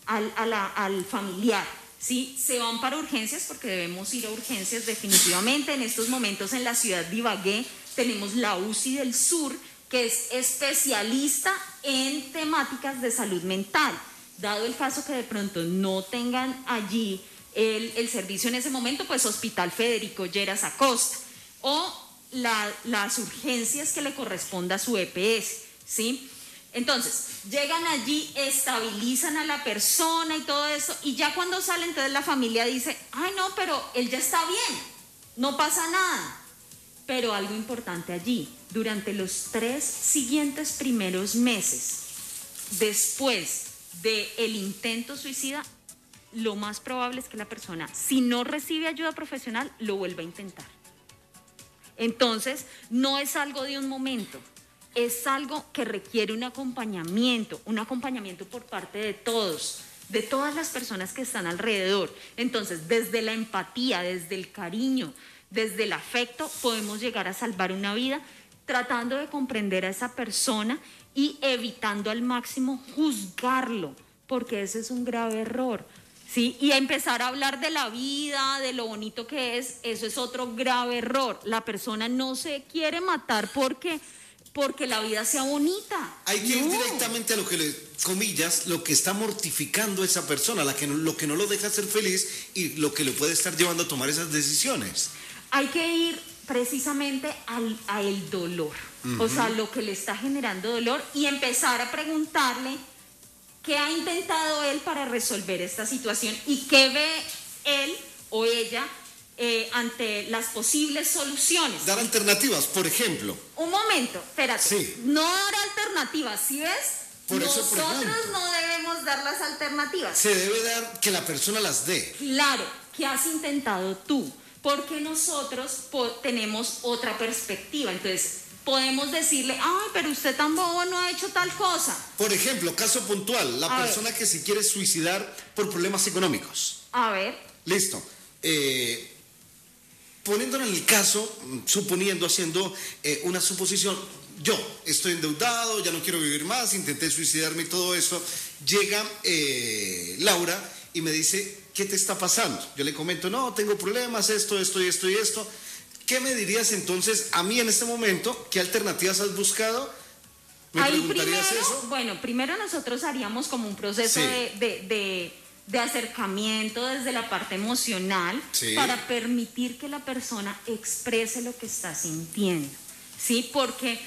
Speaker 2: al, al familiar ¿sí? Se van para urgencias porque debemos ir a urgencias definitivamente. En estos momentos en la ciudad de Ibagué tenemos la UCI del Sur, que es especialista en temáticas de salud mental. Dado el caso que de pronto no tengan allí el, servicio en ese momento, pues Hospital Federico Lleras Acosta o las urgencias que le corresponda a su EPS, ¿sí? Entonces, llegan allí, estabilizan a la persona y todo eso, y ya cuando salen, entonces la familia dice, ay no, pero él ya está bien, no pasa nada. Pero algo importante allí, durante los tres siguientes primeros meses, después del el intento suicida, lo más probable es que la persona, si no recibe ayuda profesional, lo vuelva a intentar. Entonces, no es algo de un momento, es algo que requiere un acompañamiento, un acompañamiento por parte de todos, de todas las personas que están alrededor. Entonces, desde la empatía, desde el cariño, desde el afecto, podemos llegar a salvar una vida tratando de comprender a esa persona y evitando al máximo juzgarlo, porque ese es un grave error. ¿sí? Y empezar a hablar de la vida, de lo bonito que es, eso es otro grave error. La persona no se quiere matar porque porque la vida sea bonita.
Speaker 1: Hay que ir directamente a lo que le, comillas, lo que está mortificando a esa persona, la que lo que no lo deja ser feliz y lo que le puede estar llevando a tomar esas decisiones.
Speaker 2: Hay que ir precisamente al a el dolor, o sea, lo que le está generando dolor y empezar a preguntarle qué ha intentado él para resolver esta situación y qué ve él o ella eh, ante las posibles soluciones.
Speaker 1: Dar alternativas, por ejemplo.
Speaker 2: Un momento, espérate. No dar alternativas, ¿sí ves? Nosotros no debemos dar las alternativas.
Speaker 1: Se debe dar que la persona las dé.
Speaker 2: Claro, ¿qué has intentado tú? Porque nosotros tenemos otra perspectiva. Entonces, podemos decirle, ay, pero usted tan bobo no ha hecho tal cosa.
Speaker 1: Por ejemplo, caso puntual, la persona que se quiere suicidar por problemas económicos.
Speaker 2: A ver.
Speaker 1: Listo. Eh, poniéndolo en el caso, suponiendo, haciendo eh, una suposición, yo estoy endeudado, ya no quiero vivir más, intenté suicidarme y todo eso, llega eh, Laura y me dice, ¿qué te está pasando? Yo le comento, no, tengo problemas, esto, esto y esto y esto. ¿Qué me dirías entonces a mí en este momento? ¿Qué alternativas has buscado?
Speaker 2: ¿Me Ahí primero, eso? bueno, primero nosotros haríamos como un proceso de de acercamiento desde la parte emocional para permitir que la persona exprese lo que está sintiendo, ¿sí? Porque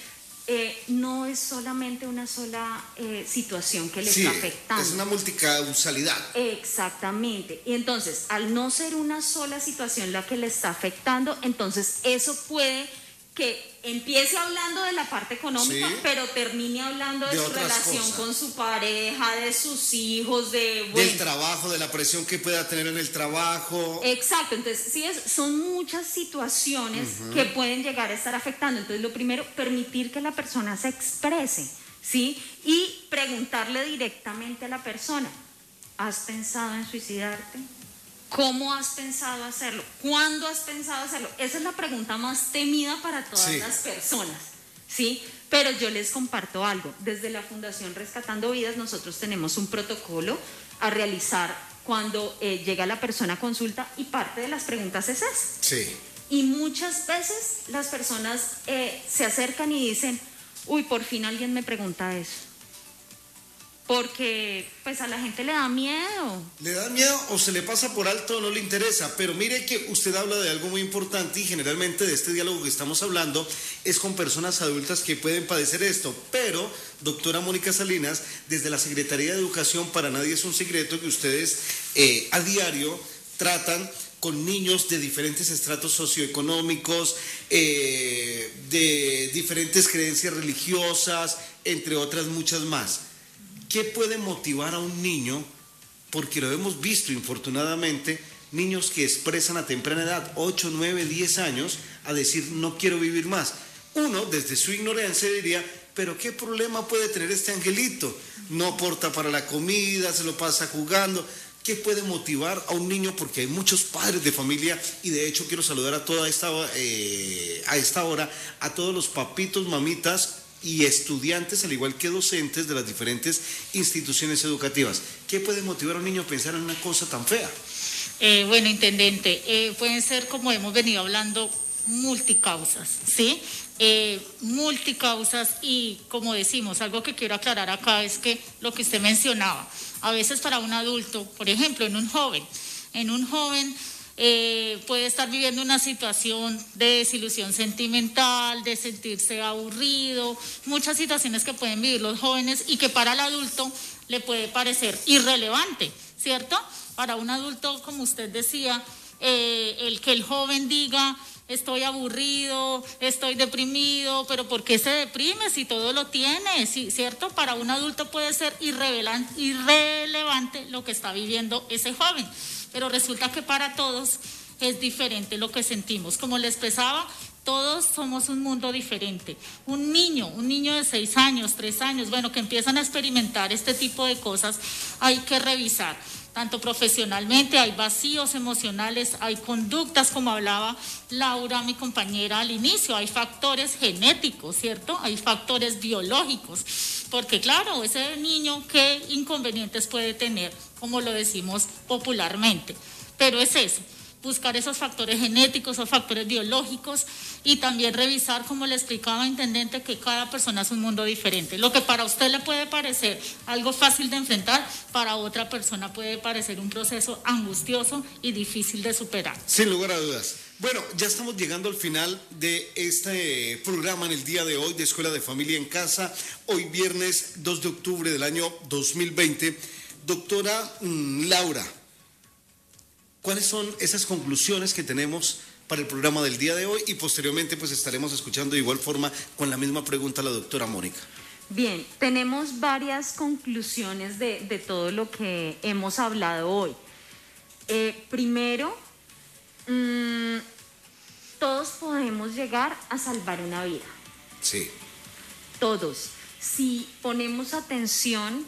Speaker 2: eh, no es solamente una sola eh, situación que le está afectando.
Speaker 1: Es una multicausalidad.
Speaker 2: Exactamente. Y entonces, al no ser una sola situación la que le está afectando, entonces eso puede que empiece hablando de la parte económica,
Speaker 1: Sí.
Speaker 2: pero termine hablando de,
Speaker 1: De
Speaker 2: su relación
Speaker 1: cosas.
Speaker 2: con su pareja, de sus hijos, de...
Speaker 1: Del
Speaker 2: bueno,
Speaker 1: trabajo, de la presión que pueda tener en el trabajo.
Speaker 2: Exacto, entonces sí es, son muchas situaciones que pueden llegar a estar afectando. Entonces lo primero, permitir que la persona se exprese, ¿sí? Y preguntarle directamente a la persona, ¿has pensado en suicidarte? ¿Cómo has pensado hacerlo? ¿Cuándo has pensado hacerlo? Esa es la pregunta más temida para todas
Speaker 1: Sí.
Speaker 2: las personas, ¿sí? Pero yo les comparto algo. Desde la Fundación Rescatando Vidas nosotros tenemos un protocolo a realizar cuando eh, llega la persona a consulta y parte de las preguntas es esa.
Speaker 1: Sí.
Speaker 2: Y muchas veces las personas eh, se acercan y dicen, uy, por fin alguien me pregunta eso. Porque pues a la gente le da miedo.
Speaker 1: Le da miedo o se le pasa por alto o no le interesa, pero mire que usted habla de algo muy importante y generalmente de este diálogo que estamos hablando es con personas adultas que pueden padecer esto, pero doctora Mónica Salinas, desde la Secretaría de Educación para nadie es un secreto que ustedes eh, a diario tratan con niños de diferentes estratos socioeconómicos, eh, de diferentes creencias religiosas, entre otras muchas más. ¿Qué puede motivar a un niño? Porque lo hemos visto, infortunadamente, niños que expresan a temprana edad, 8, 9, 10 años, a decir no quiero vivir más. Uno, desde su ignorancia, diría, pero ¿qué problema puede tener este angelito? No aporta para la comida, se lo pasa jugando. ¿Qué puede motivar a un niño? Porque hay muchos padres de familia y de hecho quiero saludar a toda esta, eh, a esta hora a todos los papitos, mamitas y estudiantes, al igual que docentes de las diferentes instituciones educativas. ¿Qué puede motivar a un niño a pensar en una cosa tan fea?
Speaker 3: Eh, bueno, intendente, eh, pueden ser, como hemos venido hablando, multicausas, ¿sí? Eh, multicausas y, como decimos, algo que quiero aclarar acá es que lo que usted mencionaba, a veces para un adulto, por ejemplo, en un joven, en un joven eh, puede estar viviendo una situación de desilusión sentimental, de sentirse aburrido, muchas situaciones que pueden vivir los jóvenes y que para el adulto le puede parecer irrelevante, ¿cierto? Para un adulto, como usted decía, eh, el que el joven diga, estoy aburrido, estoy deprimido, pero ¿por qué se deprime si todo lo tiene? Sí, ¿Cierto? Para un adulto puede ser irrelevante lo que está viviendo ese joven, pero resulta que para todos es diferente lo que sentimos. Como le expresaba, todos somos un mundo diferente. Un niño, un niño de seis años, tres años, bueno, que empiezan a experimentar este tipo de cosas, hay que revisar. Tanto profesionalmente, hay vacíos emocionales, hay conductas, como hablaba Laura, mi compañera al inicio, hay factores genéticos, ¿cierto? Hay factores biológicos, porque claro, ese niño, ¿qué inconvenientes puede tener, como lo decimos popularmente? Pero es eso, buscar esos factores genéticos o factores biológicos y también revisar, como le explicaba intendente, que cada persona es un mundo diferente. Lo que para usted le puede parecer algo fácil de enfrentar, para otra persona puede parecer un proceso angustioso y difícil de superar.
Speaker 1: Sin lugar a dudas. Bueno, ya estamos llegando al final de este programa en el día de hoy de Escuela de Familia en Casa, hoy viernes 2 de octubre del año 2020. Doctora mm, Laura, ¿cuáles son esas conclusiones que tenemos para el programa del día de hoy? Y posteriormente pues estaremos escuchando de igual forma con la misma pregunta a la doctora Mónica.
Speaker 2: Bien, tenemos varias conclusiones de, de todo lo que hemos hablado hoy. Eh, primero, mm, todos podemos llegar a salvar una vida.
Speaker 1: Sí.
Speaker 2: Todos. Si ponemos atención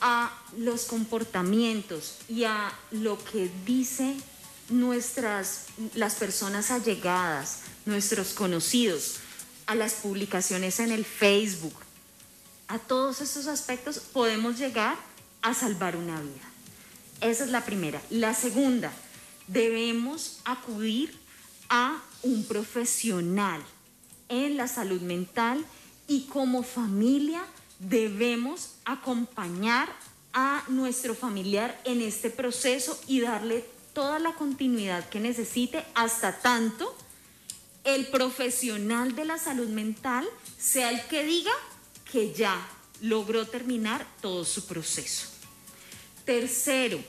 Speaker 2: a los comportamientos y a lo que dice nuestras las personas allegadas, nuestros conocidos, a las publicaciones en el Facebook, a todos estos aspectos podemos llegar a salvar una vida. Esa es la primera. La segunda, debemos acudir a un profesional en la salud mental y como familia debemos acompañar a nuestro familiar en este proceso y darle toda la continuidad que necesite hasta tanto el profesional de la salud mental sea el que diga que ya logró terminar todo su proceso. Tercero,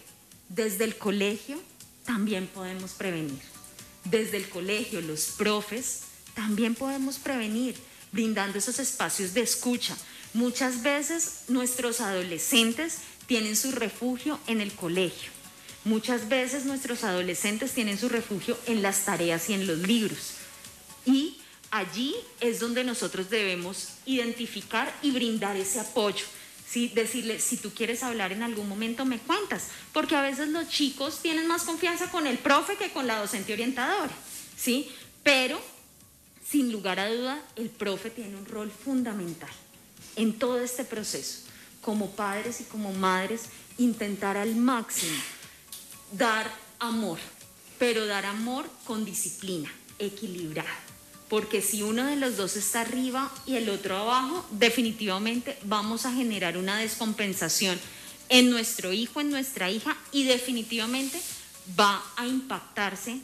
Speaker 2: desde el colegio también podemos prevenir. Desde el colegio los profes también podemos prevenir brindando esos espacios de escucha. Muchas veces nuestros adolescentes tienen su refugio en el colegio. Muchas veces nuestros adolescentes tienen su refugio en las tareas y en los libros. Y allí es donde nosotros debemos identificar y brindar ese apoyo. ¿sí? Decirle, si tú quieres hablar en algún momento, me cuentas. Porque a veces los chicos tienen más confianza con el profe que con la docente orientadora. ¿sí? Pero, sin lugar a duda, el profe tiene un rol fundamental en todo este proceso. Como padres y como madres, intentar al máximo dar amor, pero dar amor con disciplina, equilibrada. Porque si uno de los dos está arriba y el otro abajo, definitivamente vamos a generar una descompensación en nuestro hijo, en nuestra hija y definitivamente va a impactarse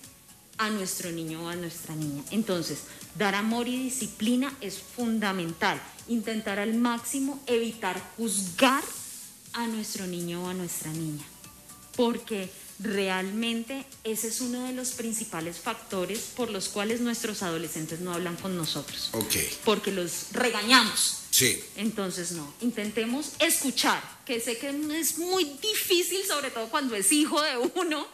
Speaker 2: a nuestro niño o a nuestra niña. Entonces, dar amor y disciplina es fundamental. Intentar al máximo evitar juzgar a nuestro niño o a nuestra niña. Porque realmente ese es uno de los principales factores por los cuales nuestros adolescentes no hablan con nosotros.
Speaker 1: Ok.
Speaker 2: Porque los regañamos.
Speaker 1: Sí.
Speaker 2: Entonces no, intentemos escuchar, que sé que es muy difícil, sobre todo cuando es hijo de uno,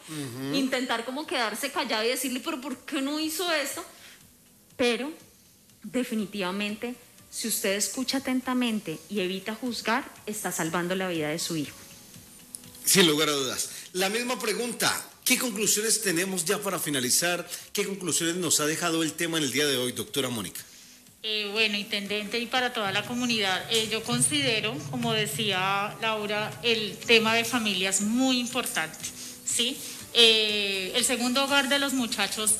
Speaker 2: intentar como quedarse callado y decirle, pero ¿por qué no hizo esto? Pero definitivamente, si usted escucha atentamente y evita juzgar, está salvando la vida de su hijo.
Speaker 1: Sin lugar a dudas. La misma pregunta, ¿qué conclusiones tenemos ya para finalizar? ¿Qué conclusiones nos ha dejado el tema en el día de hoy, doctora Mónica?
Speaker 3: Eh, bueno, intendente y para toda la comunidad, eh, yo considero, como decía Laura, el tema de familia es muy importante, ¿sí? Eh, el segundo hogar de los muchachos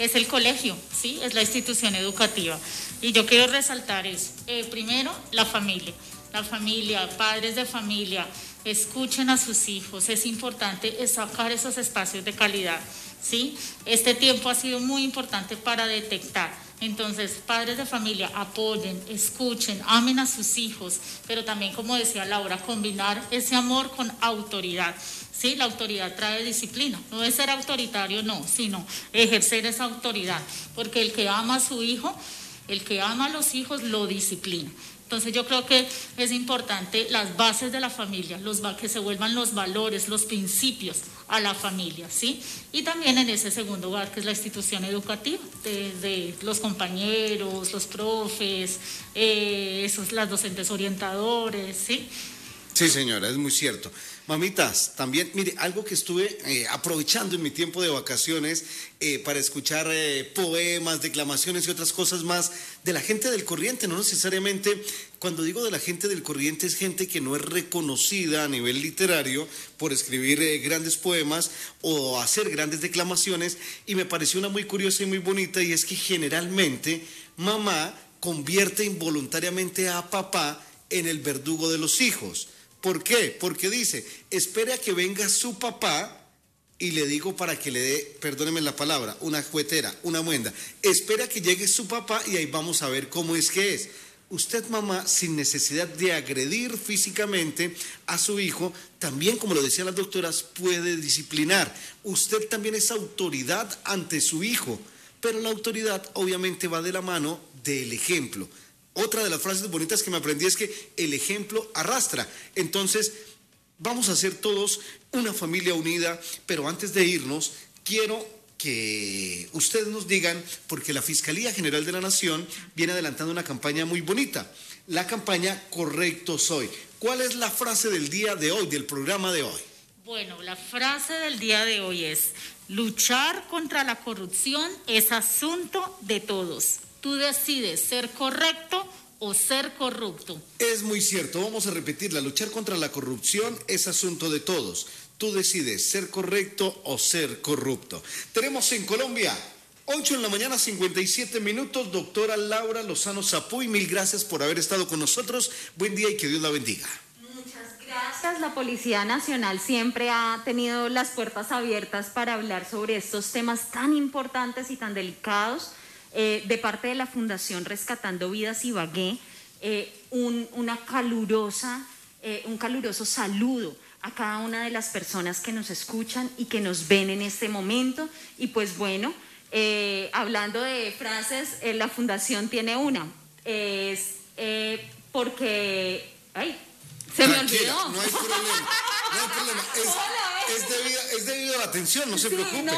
Speaker 3: es el colegio, ¿sí? Es la institución educativa. Y yo quiero resaltar eso. primero, la familia. La familia, padres de familia, escuchen a sus hijos. Es importante sacar esos espacios de calidad, ¿sí? Este tiempo ha sido muy importante para detectar entonces, padres de familia, apoyen, escuchen, amen a sus hijos, pero también, como decía Laura, combinar ese amor con autoridad. Sí, la autoridad trae disciplina, no es ser autoritario, no, sino ejercer esa autoridad, porque el que ama a su hijo, el que ama a los hijos, lo disciplina. Entonces yo creo que es importante las bases de la familia, los, que se vuelvan los valores, los principios a la familia, ¿sí? Y también en ese segundo lugar, que es la institución educativa, de, los compañeros, los profes, eh, esos, las docentes orientadores, ¿sí?
Speaker 1: Sí, señora, es muy cierto. Mamitas, también, mire, algo que estuve eh, aprovechando en mi tiempo de vacaciones eh, para escuchar eh, poemas, declamaciones y otras cosas más de la gente del corriente, no necesariamente, cuando digo de la gente del corriente es gente que no es reconocida a nivel literario por escribir grandes poemas o hacer grandes declamaciones, y me pareció una muy curiosa y muy bonita, y es que generalmente mamá convierte involuntariamente a papá en el verdugo de los hijos. ¿Por qué? Porque dice, espere a que venga su papá y le digo para que le dé, perdóneme la palabra, una juetera, una muenda. Espera que llegue su papá y ahí vamos a ver cómo es que es. Usted, mamá, sin necesidad de agredir físicamente a su hijo, también, como lo decían las doctoras, puede disciplinar. Usted también es autoridad ante su hijo, pero la autoridad obviamente va de la mano del ejemplo. Otra de las frases bonitas que me aprendí es que el ejemplo arrastra. Entonces, vamos a ser todos una familia unida, pero antes de irnos, quiero que ustedes nos digan, porque la Fiscalía General de la Nación viene adelantando una campaña muy bonita, la campaña Correcto Soy. ¿Cuál es la frase del día de hoy, del programa de hoy?
Speaker 3: Bueno, la frase del día de hoy es, luchar contra la corrupción es asunto de todos. Tú decides ser correcto o ser corrupto.
Speaker 1: Es muy cierto, vamos a repetirla, luchar contra la corrupción es asunto de todos. Tú decides ser correcto o ser corrupto. Tenemos en Colombia 8 en la mañana, 57 minutos. Doctora Laura Lozano Zapuy, mil gracias por haber estado con nosotros. Buen día y que Dios la bendiga.
Speaker 2: Muchas gracias. La Policía Nacional siempre ha tenido las puertas abiertas para hablar sobre estos temas tan importantes y tan delicados. Eh, de parte de la Fundación Rescatando Vidas y Bagué, eh, un, una calurosa, eh, un caluroso saludo a cada una de las personas que nos escuchan y que nos ven en este momento. Y pues bueno, Eh, hablando de frases, la fundación tiene una. Es porque... ¡Ay! Se me olvidó.
Speaker 1: No hay problema. No hay problema. Es,
Speaker 2: Hola,
Speaker 1: es debido, es debido a la atención, no se
Speaker 2: Sí,
Speaker 1: preocupe.
Speaker 2: ¿no?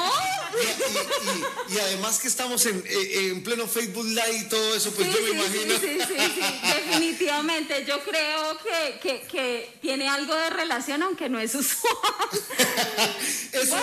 Speaker 1: Y, y- y- y además que estamos en, eh, en pleno Facebook Live y todo eso, pues
Speaker 2: Sí,
Speaker 1: yo me
Speaker 2: sí,
Speaker 1: imagino.
Speaker 2: Sí, sí, sí, definitivamente. Yo creo que, que, que tiene algo de relación, aunque no es usual.
Speaker 1: Eso,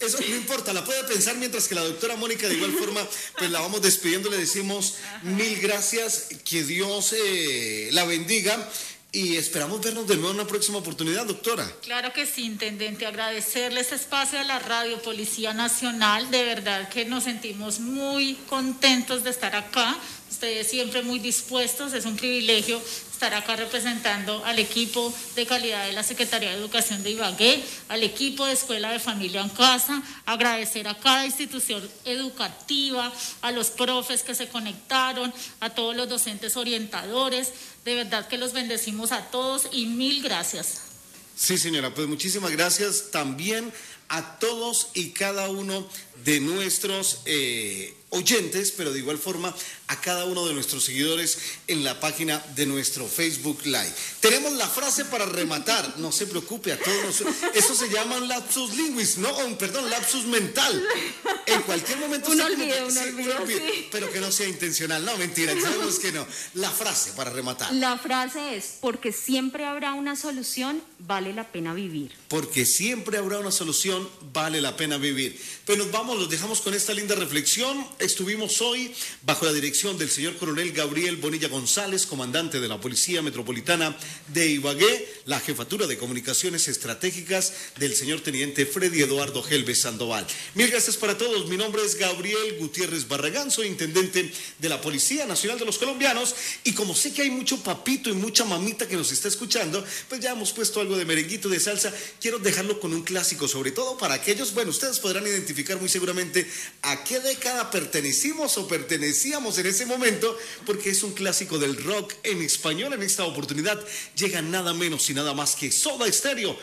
Speaker 1: eso no importa, la puede pensar mientras que la doctora Mónica de igual forma, pues la vamos despidiendo, le decimos mil gracias, que Dios eh, la bendiga y esperamos vernos de nuevo en una próxima oportunidad, doctora.
Speaker 3: Claro que sí, intendente. Agradecerle este espacio a la Radio Policía Nacional. De verdad que nos sentimos muy contentos de estar acá. Ustedes siempre muy dispuestos. Es un privilegio estar acá representando al equipo de calidad de la Secretaría de Educación de Ibagué, al equipo de Escuela de Familia en Casa. Agradecer a cada institución educativa, a los profes que se conectaron, a todos los docentes orientadores. De verdad que los bendecimos a todos y mil gracias.
Speaker 1: Sí, señora, pues muchísimas gracias también a todos y cada uno de nuestros eh, oyentes, pero de igual forma a cada uno de nuestros seguidores en la página de nuestro Facebook Live. Tenemos la frase para rematar, no se preocupe a todos, eso se llama un lapsus linguis, no, un, perdón, lapsus mental. En cualquier momento
Speaker 2: Un
Speaker 1: se
Speaker 2: olvido, un
Speaker 1: sí,
Speaker 2: olvido, sí.
Speaker 1: pero que no sea intencional, no, mentira, sabemos que no. La frase para rematar.
Speaker 2: La frase es, porque siempre habrá una solución, vale la pena vivir.
Speaker 1: Porque siempre habrá una solución, vale la pena vivir. Pero nos vamos, los dejamos con esta linda reflexión. Estuvimos hoy bajo la dirección del señor coronel Gabriel Bonilla González, comandante de la Policía Metropolitana de Ibagué, la jefatura de comunicaciones estratégicas del señor teniente Freddy Eduardo Gelves Sandoval. Mil gracias para todos. Mi nombre es Gabriel Gutiérrez Barragán, soy intendente de la Policía Nacional de los Colombianos y como sé que hay mucho papito y mucha mamita que nos está escuchando, pues ya hemos puesto algo de merenguito de salsa. Quiero dejarlo con un clásico, sobre todo para aquellos, bueno, ustedes podrán identificar muy seguramente a qué década pertenecimos o pertenecíamos en ese momento, porque es un clásico del rock en español. En esta oportunidad llega nada menos y nada más que Soda Stereo